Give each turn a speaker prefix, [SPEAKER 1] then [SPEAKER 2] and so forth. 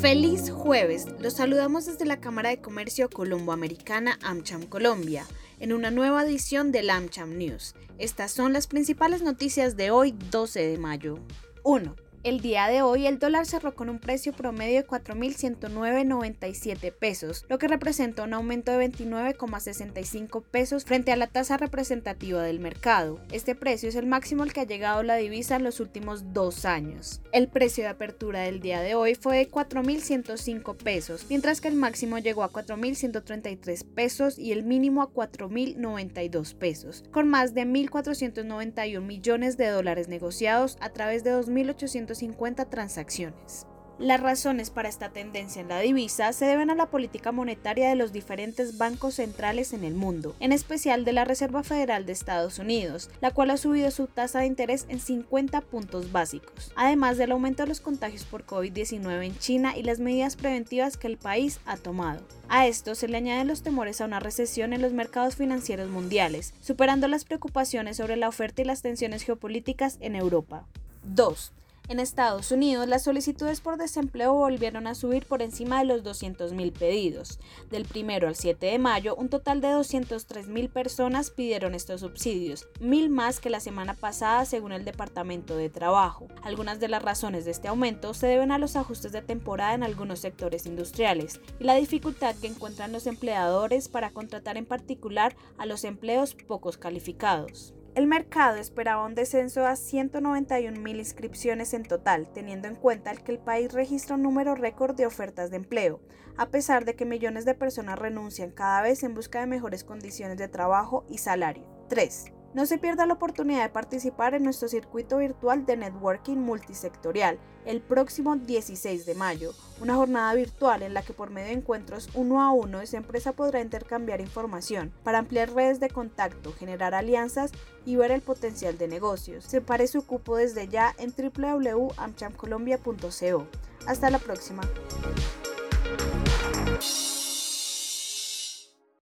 [SPEAKER 1] Feliz jueves, los saludamos desde la Cámara de Comercio Colombo-Americana AmCham Colombia, en una nueva edición del AmCham News. Estas son las principales noticias de hoy, 12 de mayo. 1. El día de hoy el dólar cerró con un precio promedio de 4.109.97 pesos, lo que representa un aumento de 29,65 pesos frente a la tasa representativa del mercado. Este precio es el máximo al que ha llegado la divisa en los últimos dos años. El precio de apertura del día de hoy fue de 4.105 pesos, mientras que el máximo llegó a 4.133 pesos y el mínimo a 4.092 pesos, con más de 1.491 millones de dólares negociados a través de 2.800 50 transacciones. Las razones para esta tendencia en la divisa se deben a la política monetaria de los diferentes bancos centrales en el mundo, en especial de la Reserva Federal de Estados Unidos, la cual ha subido su tasa de interés en 50 puntos básicos, además del aumento de los contagios por COVID-19 en China y las medidas preventivas que el país ha tomado. A esto se le añaden los temores a una recesión en los mercados financieros mundiales, superando las preocupaciones sobre la oferta y las tensiones geopolíticas en Europa. 2. En Estados Unidos, las solicitudes por desempleo volvieron a subir por encima de los 200.000 pedidos. Del 1 al 7 de mayo, un total de 203.000 personas pidieron estos subsidios, mil más que la semana pasada según el Departamento de Trabajo. Algunas de las razones de este aumento se deben a los ajustes de temporada en algunos sectores industriales y la dificultad que encuentran los empleadores para contratar en particular a los empleos pocos calificados. El mercado esperaba un descenso a 191.000 inscripciones en total, teniendo en cuenta que el país registra un número récord de ofertas de empleo, a pesar de que millones de personas renuncian cada vez en busca de mejores condiciones de trabajo y salario. 3. No se pierda la oportunidad de participar en nuestro circuito virtual de networking multisectorial el próximo 16 de mayo, una jornada virtual en la que por medio de encuentros uno a uno esa empresa podrá intercambiar información para ampliar redes de contacto, generar alianzas y ver el potencial de negocios. Separe su cupo desde ya en www.amchamcolombia.co. Hasta la próxima.